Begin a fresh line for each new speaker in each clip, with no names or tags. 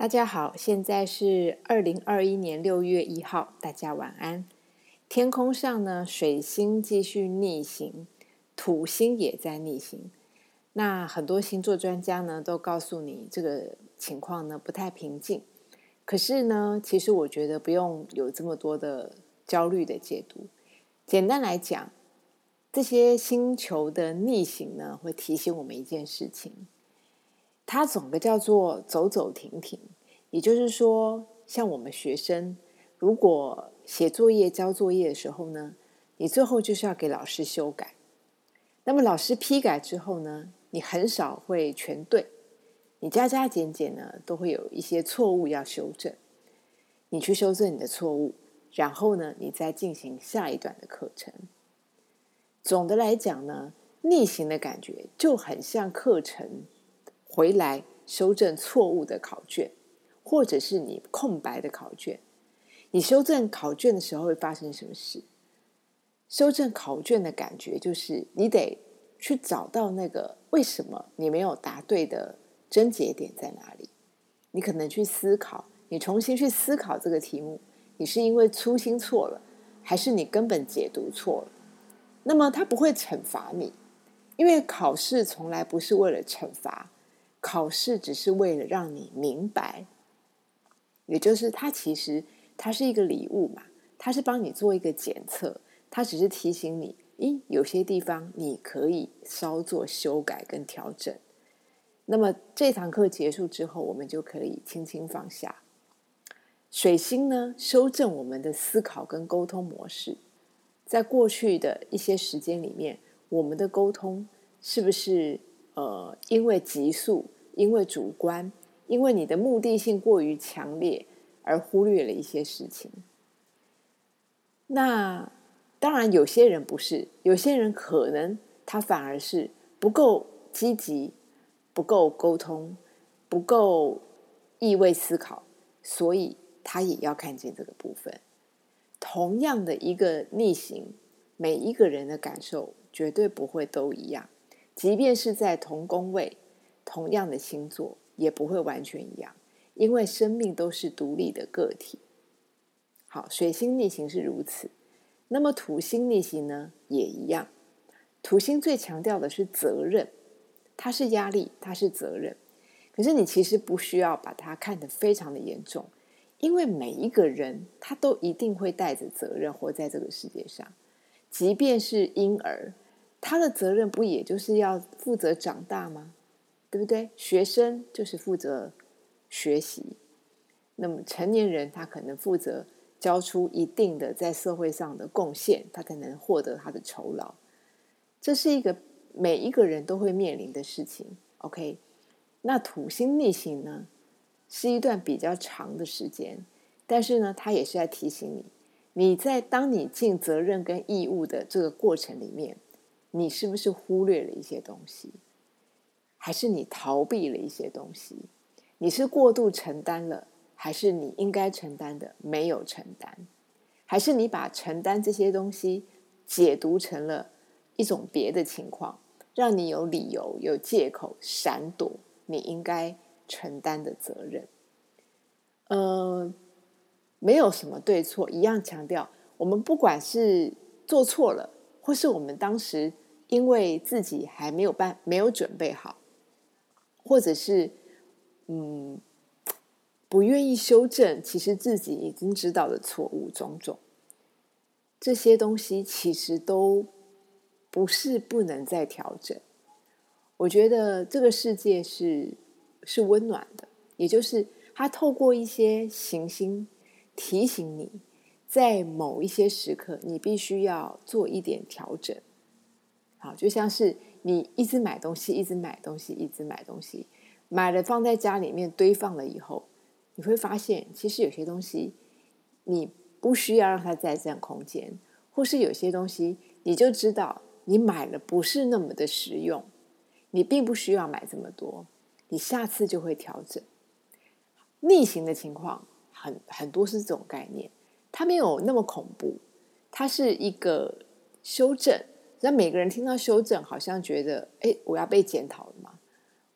大家好，现在是二零二一年六月一号，大家晚安。天空上呢，水星继续逆行，土星也在逆行。那很多星座专家呢，都告诉你这个情况呢不太平静。可是呢，其实我觉得不用有这么多的焦虑的解读。简单来讲，这些星球的逆行呢，会提醒我们一件事情。它总个叫做走走停停，也就是说，像我们学生，如果写作业、交作业的时候呢，你最后就是要给老师修改。那么老师批改之后呢，你很少会全对，你加加减减呢，都会有一些错误要修正。你去修正你的错误，然后呢，你再进行下一段的课程。总的来讲呢，逆行的感觉就很像课程。回来修正错误的考卷，或者是你空白的考卷。你修正考卷的时候会发生什么事？修正考卷的感觉就是你得去找到那个为什么你没有答对的症结点在哪里。你可能去思考，你重新去思考这个题目，你是因为粗心错了，还是你根本解读错了？那么他不会惩罚你，因为考试从来不是为了惩罚。考试只是为了让你明白，也就是它其实它是一个礼物嘛，它是帮你做一个检测，它只是提醒你，咦，有些地方你可以稍作修改跟调整。那么这堂课结束之后，我们就可以轻轻放下。水星呢，修正我们的思考跟沟通模式，在过去的一些时间里面，我们的沟通是不是？呃，因为急速，因为主观，因为你的目的性过于强烈，而忽略了一些事情。那当然，有些人不是，有些人可能他反而是不够积极，不够沟通，不够意味思考，所以他也要看见这个部分。同样的一个逆行，每一个人的感受绝对不会都一样。即便是在同宫位、同样的星座，也不会完全一样，因为生命都是独立的个体。好，水星逆行是如此，那么土星逆行呢，也一样。土星最强调的是责任，它是压力，它是责任。可是你其实不需要把它看得非常的严重，因为每一个人他都一定会带着责任活在这个世界上，即便是婴儿。他的责任不也就是要负责长大吗？对不对？学生就是负责学习，那么成年人他可能负责交出一定的在社会上的贡献，他才能获得他的酬劳。这是一个每一个人都会面临的事情。OK，那土星逆行呢，是一段比较长的时间，但是呢，他也是在提醒你，你在当你尽责任跟义务的这个过程里面。你是不是忽略了一些东西，还是你逃避了一些东西？你是过度承担了，还是你应该承担的没有承担？还是你把承担这些东西解读成了一种别的情况，让你有理由、有借口闪躲你应该承担的责任？呃，没有什么对错，一样强调，我们不管是做错了，或是我们当时。因为自己还没有办，没有准备好，或者是嗯不愿意修正，其实自己已经知道的错误种种，这些东西其实都不是不能再调整。我觉得这个世界是是温暖的，也就是它透过一些行星提醒你，在某一些时刻，你必须要做一点调整。好，就像是你一直买东西，一直买东西，一直买东西，买了放在家里面堆放了以后，你会发现，其实有些东西你不需要让它再占空间，或是有些东西你就知道你买了不是那么的实用，你并不需要买这么多，你下次就会调整。逆行的情况很很多是这种概念，它没有那么恐怖，它是一个修正。那每个人听到修正，好像觉得，哎，我要被检讨了吗？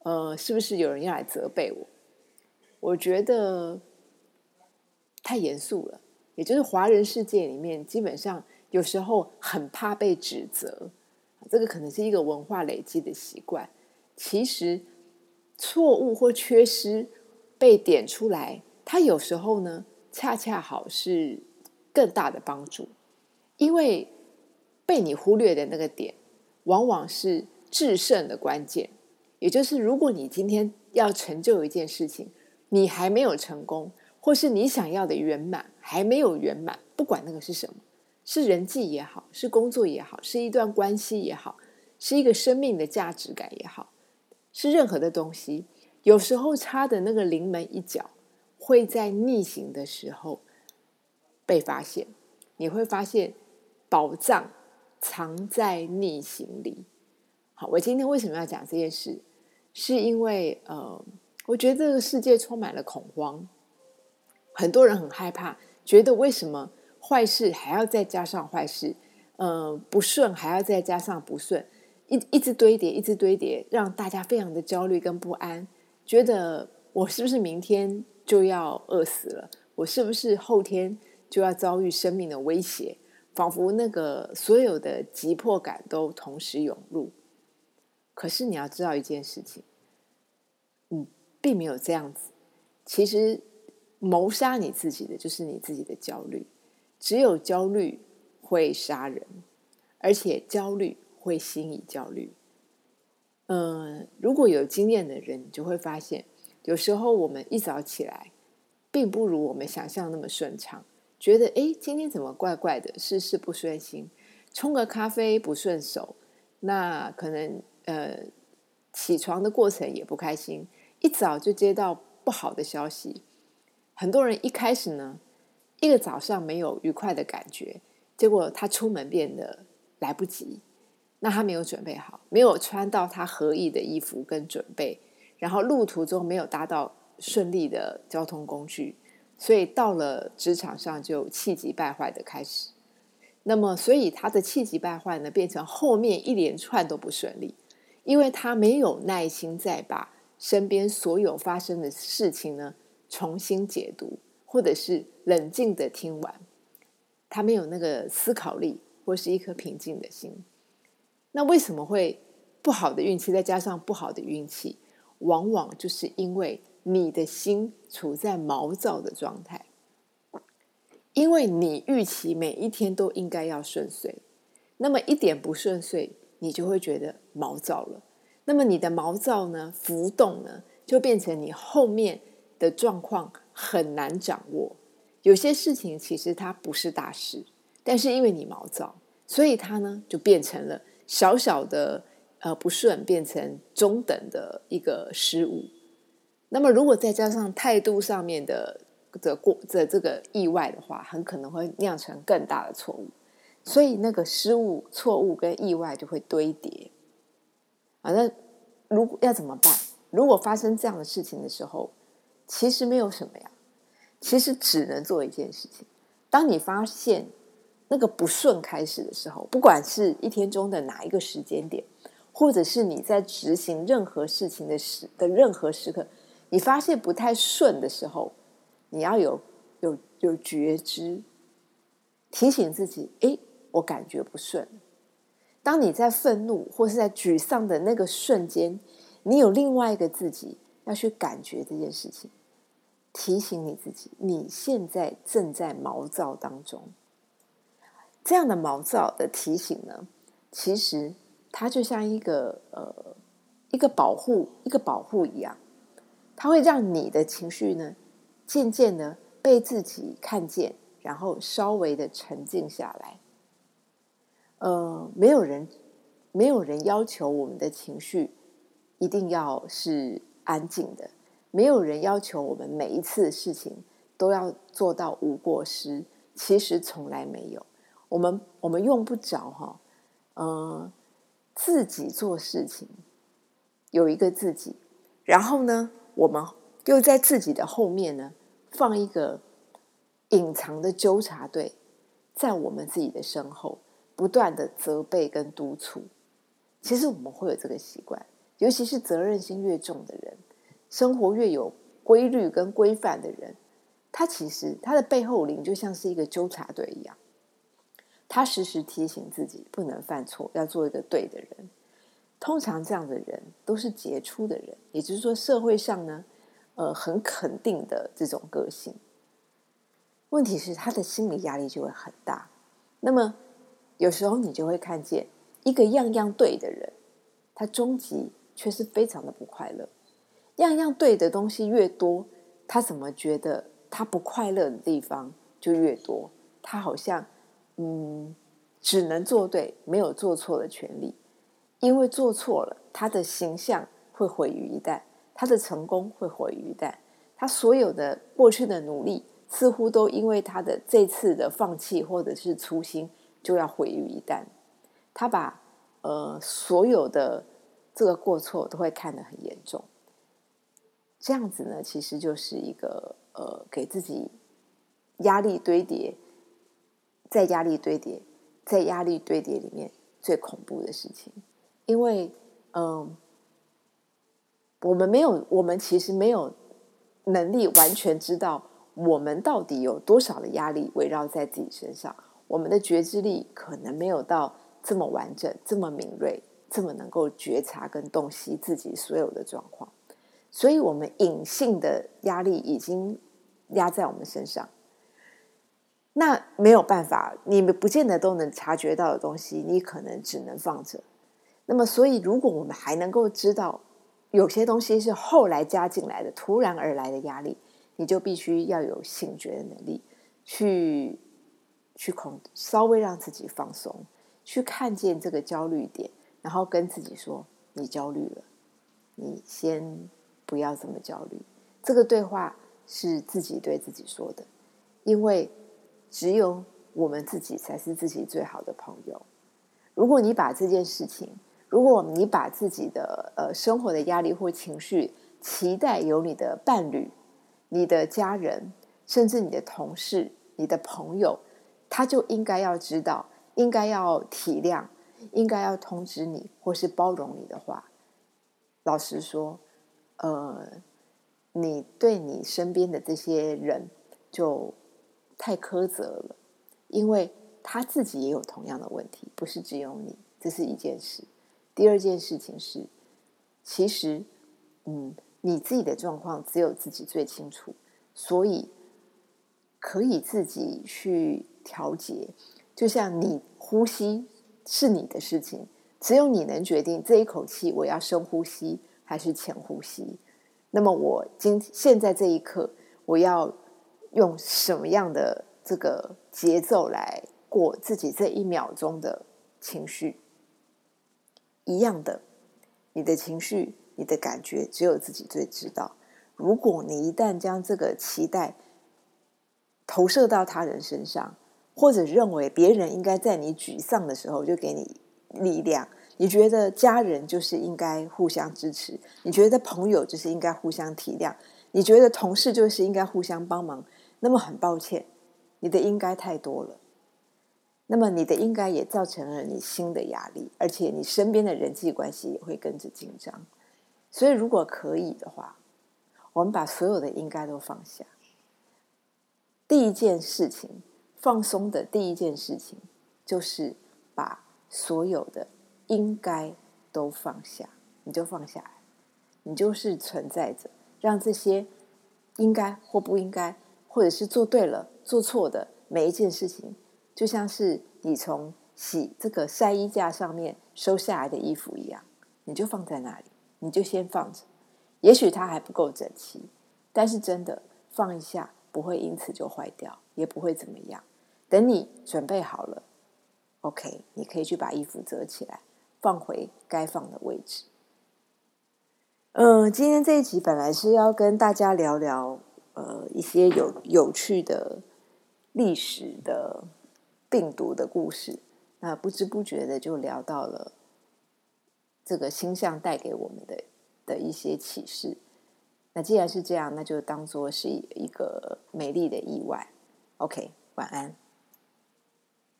呃，是不是有人要来责备我？我觉得太严肃了。也就是华人世界里面，基本上有时候很怕被指责，这个可能是一个文化累积的习惯。其实错误或缺失被点出来，它有时候呢，恰恰好是更大的帮助，因为被你忽略的那个点，往往是制胜的关键。也就是，如果你今天要成就一件事情，你还没有成功，或是你想要的圆满还没有圆满，不管那个是什么，是人际也好，是工作也好，是一段关系也好，是一个生命的价值感也好，是任何的东西，有时候差的那个临门一脚，会在逆行的时候被发现。你会发现宝藏藏在逆行里。好，我今天为什么要讲这件事？是因为呃，我觉得这个世界充满了恐慌，很多人很害怕，觉得为什么坏事还要再加上坏事，呃，不顺还要再加上不顺，一一直堆叠，一直堆叠，让大家非常的焦虑跟不安，觉得我是不是明天就要饿死了？我是不是后天就要遭遇生命的威胁？仿佛那个所有的急迫感都同时涌入。可是你要知道一件事情，嗯，并没有这样子。其实谋杀你自己的就是你自己的焦虑，只有焦虑会杀人，而且焦虑会心以焦虑。嗯，如果有经验的人，你就会发现，有时候我们一早起来，并不如我们想象那么顺畅，觉得哎，今天怎么怪怪的，事事不顺心，冲个咖啡不顺手，那可能。呃，起床的过程也不开心，一早就接到不好的消息。很多人一开始呢，一个早上没有愉快的感觉，结果他出门变得来不及。那他没有准备好，没有穿到他合意的衣服跟准备，然后路途中没有搭到顺利的交通工具，所以到了职场上就气急败坏的开始。那么，所以他的气急败坏呢，变成后面一连串都不顺利。因为他没有耐心再把身边所有发生的事情呢重新解读，或者是冷静的听完，他没有那个思考力或是一颗平静的心。那为什么会不好的运气再加上不好的运气？往往就是因为你的心处在毛躁的状态，因为你预期每一天都应该要顺遂，那么一点不顺遂。你就会觉得毛躁了，那么你的毛躁呢，浮动呢，就变成你后面的状况很难掌握。有些事情其实它不是大事，但是因为你毛躁，所以它呢就变成了小小的呃不顺，变成中等的一个失误。那么如果再加上态度上面的的过的这个意外的话，很可能会酿成更大的错误。所以那个失误、错误跟意外就会堆叠，啊，那如果要怎么办？如果发生这样的事情的时候，其实没有什么呀，其实只能做一件事情：当你发现那个不顺开始的时候，不管是一天中的哪一个时间点，或者是你在执行任何事情的时的任何时刻，你发现不太顺的时候，你要有有有觉知，提醒自己：哎。我感觉不顺。当你在愤怒或是在沮丧的那个瞬间，你有另外一个自己要去感觉这件事情，提醒你自己，你现在正在毛躁当中。这样的毛躁的提醒呢，其实它就像一个呃一个保护一个保护一样，它会让你的情绪呢渐渐的被自己看见，然后稍微的沉静下来。呃，没有人，没有人要求我们的情绪一定要是安静的，没有人要求我们每一次事情都要做到无过失。其实从来没有，我们我们用不着哈，呃，自己做事情有一个自己，然后呢，我们又在自己的后面呢放一个隐藏的纠察队，在我们自己的身后。不断的责备跟督促，其实我们会有这个习惯，尤其是责任心越重的人，生活越有规律跟规范的人，他其实他的背后灵就像是一个纠察队一样，他时时提醒自己不能犯错，要做一个对的人。通常这样的人都是杰出的人，也就是说，社会上呢，呃，很肯定的这种个性。问题是他的心理压力就会很大。那么有时候你就会看见一个样样对的人，他终极却是非常的不快乐。样样对的东西越多，他怎么觉得他不快乐的地方就越多？他好像嗯，只能做对，没有做错的权利。因为做错了，他的形象会毁于一旦，他的成功会毁于一旦，他所有的过去的努力似乎都因为他的这次的放弃或者是粗心就要毁于一旦。他把呃所有的这个过错都会看得很严重。这样子呢，其实就是一个呃给自己压力堆叠，在压力堆叠，在压力堆叠里面最恐怖的事情。因为，嗯，我们没有，我们其实没有能力完全知道我们到底有多少的压力围绕在自己身上。我们的觉知力可能没有到这么完整、这么敏锐、这么能够觉察跟洞悉自己所有的状况。所以，我们隐性的压力已经压在我们身上。那没有办法，你们不见得都能察觉到的东西，你可能只能放着。那么，所以如果我们还能够知道有些东西是后来加进来的、突然而来的压力，你就必须要有醒觉的能力，去去控，稍微让自己放松，去看见这个焦虑点，然后跟自己说：“你焦虑了，你先不要这么焦虑。”这个对话是自己对自己说的，因为只有我们自己才是自己最好的朋友。如果你把这件事情，如果你把自己的呃生活的压力或情绪期待由你的伴侣、你的家人，甚至你的同事、你的朋友，他就应该要知道，应该要体谅，应该要通知你或是包容你的话，老实说，呃，你对你身边的这些人就太苛责了，因为他自己也有同样的问题，不是只有你，这是一件事。第二件事情是，其实，嗯，你自己的状况只有自己最清楚，所以可以自己去调节。就像你呼吸是你的事情，只有你能决定这一口气我要深呼吸还是浅呼吸。那么我今现在这一刻，我要用什么样的这个节奏来过自己这一秒钟的情绪？一样的，你的情绪、你的感觉，只有自己最知道。如果你一旦将这个期待投射到他人身上，或者认为别人应该在你沮丧的时候就给你力量，你觉得家人就是应该互相支持，你觉得朋友就是应该互相体谅，你觉得同事就是应该互相帮忙，那么很抱歉，你的应该太多了。那么你的应该也造成了你新的压力，而且你身边的人际关系也会跟着紧张。所以如果可以的话，我们把所有的应该都放下。第一件事情，放松的第一件事情，就是把所有的应该都放下，你就放下来，你就是存在着，让这些应该或不应该，或者是做对了、做错的每一件事情。就像是你从洗这个晒衣架上面收下来的衣服一样，你就放在那里，你就先放着。也许它还不够整齐，但是真的放一下，不会因此就坏掉，也不会怎么样。等你准备好了，OK，你可以去把衣服折起来，放回该放的位置。嗯，今天这一集本来是要跟大家聊聊呃一些有有趣的历史的。病毒的故事，那不知不觉的就聊到了这个星象带给我们的的一些启示。那既然是这样，那就当做是一个美丽的意外。OK，晚安。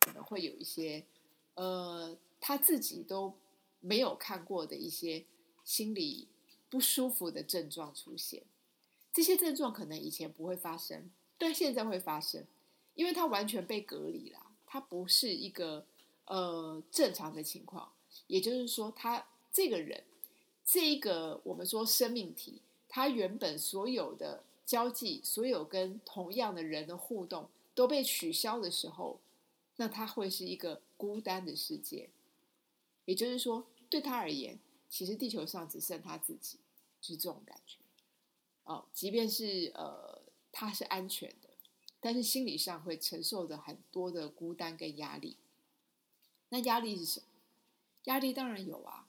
可能会有一些呃，他自己都没有看过的一些心理不舒服的症状出现。
这些症状可能以前不会发生，但现在会发生，因为他完全被隔离了，他不是一个呃正常的情况。也就是说，他这个人，这一个我们说生命体，他原本所有的交际，所有跟同样的人的互动都被取消的时候，那他会是一个孤单的世界。也就是说，对他而言，其实地球上只剩他自己，就是这种感觉。哦，即便是呃，他是安全的，但是心理上会承受着很多的孤单跟压力。那压力是什么？压力当然有啊！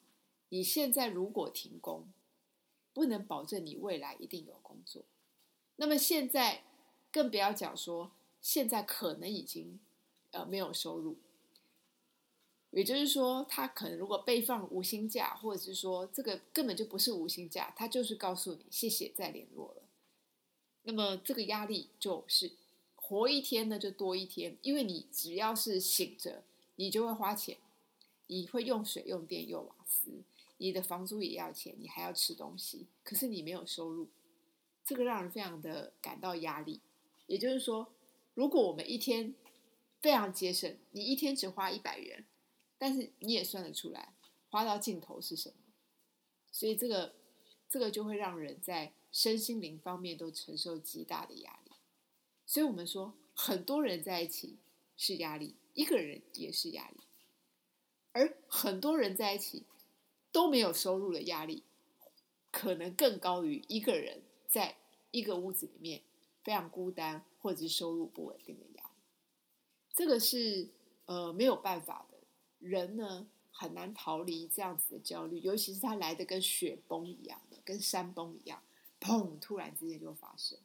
你现在如果停工，不能保证你未来一定有工作。那么现在更不要讲说，现在可能已经呃没有收入。也就是说，他可能如果被放无薪假，或者是说这个根本就不是无薪假，他就是告诉你谢谢再联络了。那么这个压力就是活一天呢就多一天，因为你只要是醒着，你就会花钱。你会用水、用电、用瓦斯，你的房租也要钱，你还要吃东西，可是你没有收入，这个让人非常的感到压力。也就是说，如果我们一天非常节省，你一天只花一百元，但是你也算得出来花到尽头是什么，所以这个这个就会让人在身心灵方面都承受极大的压力。所以我们说，很多人在一起是压力，一个人也是压力。而很多人在一起都没有收入的压力，可能更高于一个人在一个屋子里面非常孤单或者是收入不稳定的压力。这个是呃没有办法的，人呢很难逃离这样子的焦虑，尤其是他来的跟雪崩一样的，跟山崩一样，砰，突然之间就发生。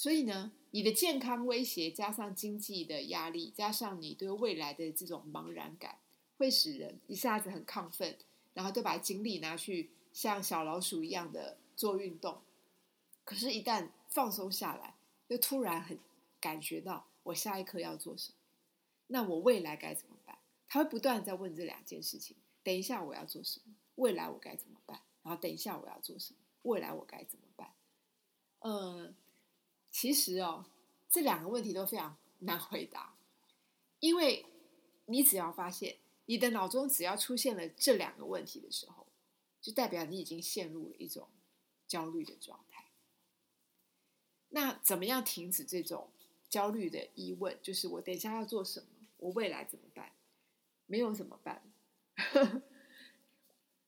所以呢，你的健康威胁加上经济的压力，加上你对未来的这种茫然感。会使人一下子很亢奋，然后就把精力拿去像小老鼠一样的做运动。可是，一旦放松下来，又突然很感觉到我下一刻要做什么，那我未来该怎么办？他会不断在问这两件事情：等一下我要做什么？未来我该怎么办？然后等一下我要做什么？未来我该怎么办？嗯，其实哦，这两个问题都非常难回答，因为你只要发现。你的脑中只要出现了这两个问题的时候，就代表你已经陷入了一种焦虑的状态。那怎么样停止这种焦虑的疑问？就是我等一下要做什么？我未来怎么办？没有怎么办？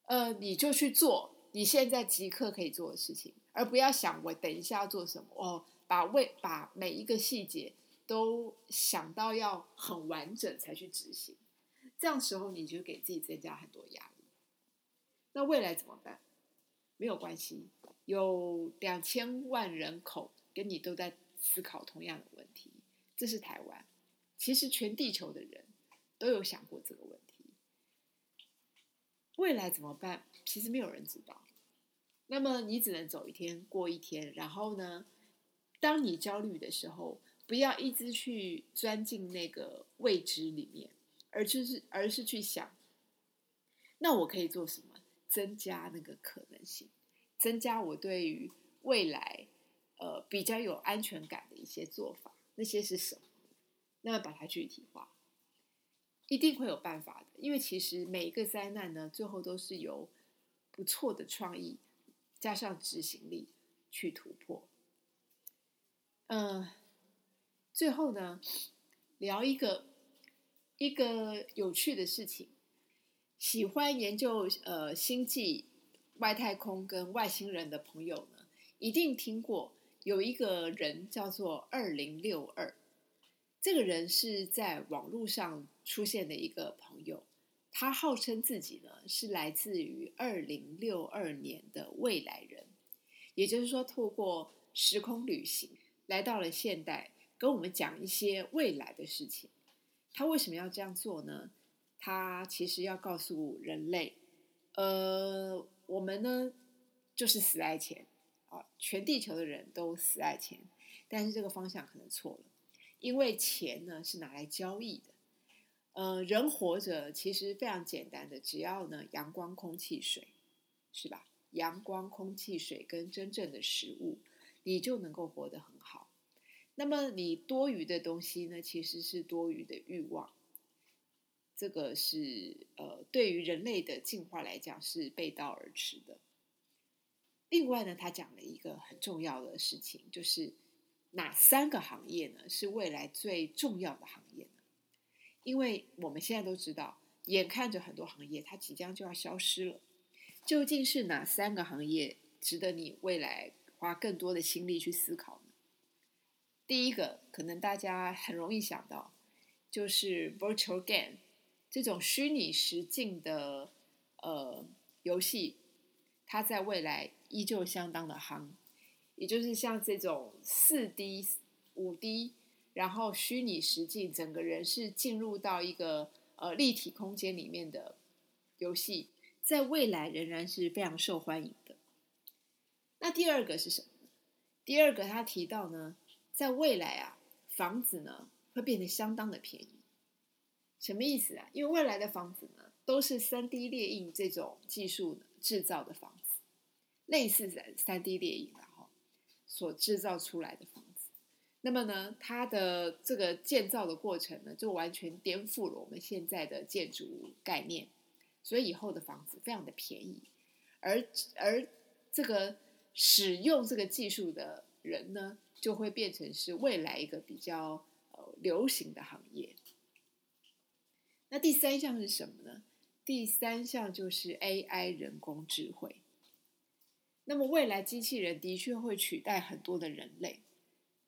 呃，你就去做你现在即刻可以做的事情，而不要想我等一下要做什么。哦，把未把每一个细节都想到要很完整才去执行。这样时候你就给自己增加很多压力。那未来怎么办？没有关系，有两千万人口跟你都在思考同样的问题。这是台湾，其实全地球的人都有想过这个问题。未来怎么办？其实没有人知道。那么你只能走一天过一天。然后呢，当你焦虑的时候，不要一直去钻进那个未知里面。而就是，而是去想，那我可以做什么，增加那个可能性，增加我对于未来，呃，比较有安全感的一些做法，那些是什么？那把它具体化，一定会有办法的。因为其实每一个灾难呢，最后都是由不错的创意加上执行力去突破。嗯，最后呢，聊一个。一个有趣的事情，喜欢研究呃星际、外太空跟外星人的朋友呢，一定听过有一个人叫做二零六二。这个人是在网络上出现的一个朋友，他号称自己呢是来自于二零六二年的未来人，也就是说，透过时空旅行来到了现代，跟我们讲一些未来的事情。他为什么要这样做呢？他其实要告诉人类，呃，我们呢就是死爱钱啊，全地球的人都死爱钱，但是这个方向可能错了，因为钱呢是拿来交易的。呃，人活着其实非常简单的，只要呢阳光、空气、水，是吧？阳光、空气、水跟真正的食物，你就能够活得很好。那么你多余的东西呢，其实是多余的欲望。这个是呃，对于人类的进化来讲是背道而驰的。另外呢，他讲了一个很重要的事情，就是哪三个行业呢是未来最重要的行业呢？因为我们现在都知道，眼看着很多行业它即将就要消失了。究竟是哪三个行业值得你未来花更多的心力去思考？第一个，可能大家很容易想到，就是 virtual game 这种虚拟实境的呃游戏，它在未来依旧相当的夯。也就是像这种四 D、五 D，然后虚拟实境，整个人是进入到一个呃立体空间里面的游戏。在未来仍然是非常受欢迎。那第二个是什么？第二个他提到呢，在未来啊，房子呢会变得相当的便宜。什么意思啊？因为未来的房子呢都是三 D 列印这种技术制造的房子，类似三三 D 列印然后所制造出来的房子。那么呢，它的这个建造的过程呢，就完全颠覆了我们现在的建筑概念。所以以后的房子非常的便宜，而而这个使用这个技术的人呢，就会变成是未来一个比较呃流行的行业。那第三项是什么呢？第三项就是 AI 人工智慧。那么未来机器人的确会取代很多的人类。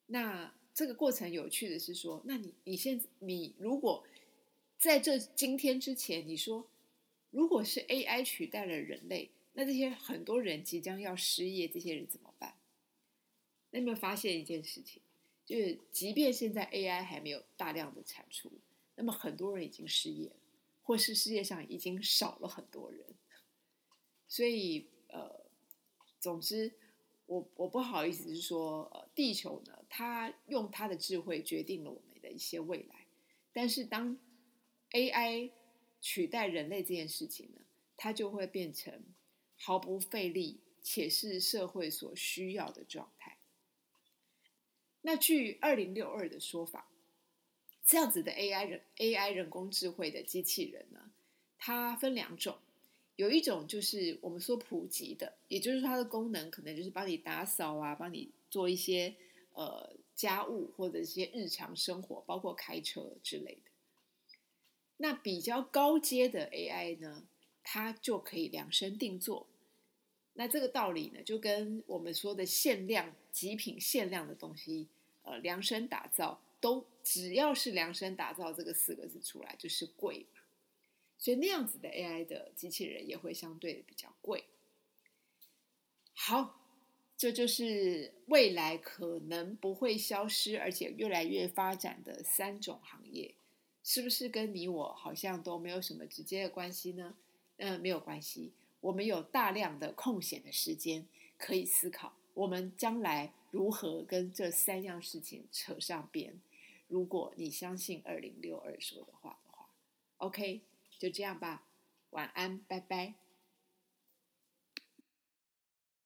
那这个过程有趣的是说，那你你现在你如果在这今天之前，你说。如果是 AI 取代了人类，那这些很多人即将要失业，这些人怎么办？那有没有发现一件事情？就是即便现在 AI 还没有大量的产出，那么很多人已经失业了，或是世界上已经少了很多人。所以，呃，总之，我我不好意思是说，呃，地球呢，它用它的智慧决定了我们的一些未来，但是当 AI 取代人类这件事情呢，它就会变成毫不费力且是社会所需要的状态。那据二零六二的说法，这样子的 AI 人 AI 人工智慧的机器人呢，它分两种，有一种就是我们说普及的，也就是它的功能可能就是帮你打扫啊，帮你做一些呃家务或者一些日常生活，包括开车之类的。那比较高阶的 AI 呢，它就可以量身定做。那这个道理呢，就跟我们说的限量极品限量的东西，呃，量身打造，都只要是量身打造这个四个字出来，就是贵嘛。所以那样子的 AI 的机器人也会相对的比较贵。好，这就是未来可能不会消失，而且越来越发展的三种行业。是不是跟你我好像都没有什么直接的关系呢？嗯，没有关系。我们有大量的空闲的时间可以思考，我们将来如何跟这三样事情扯上边。如果你相信二零六二说的话的话，OK，就这样吧。晚安，拜拜。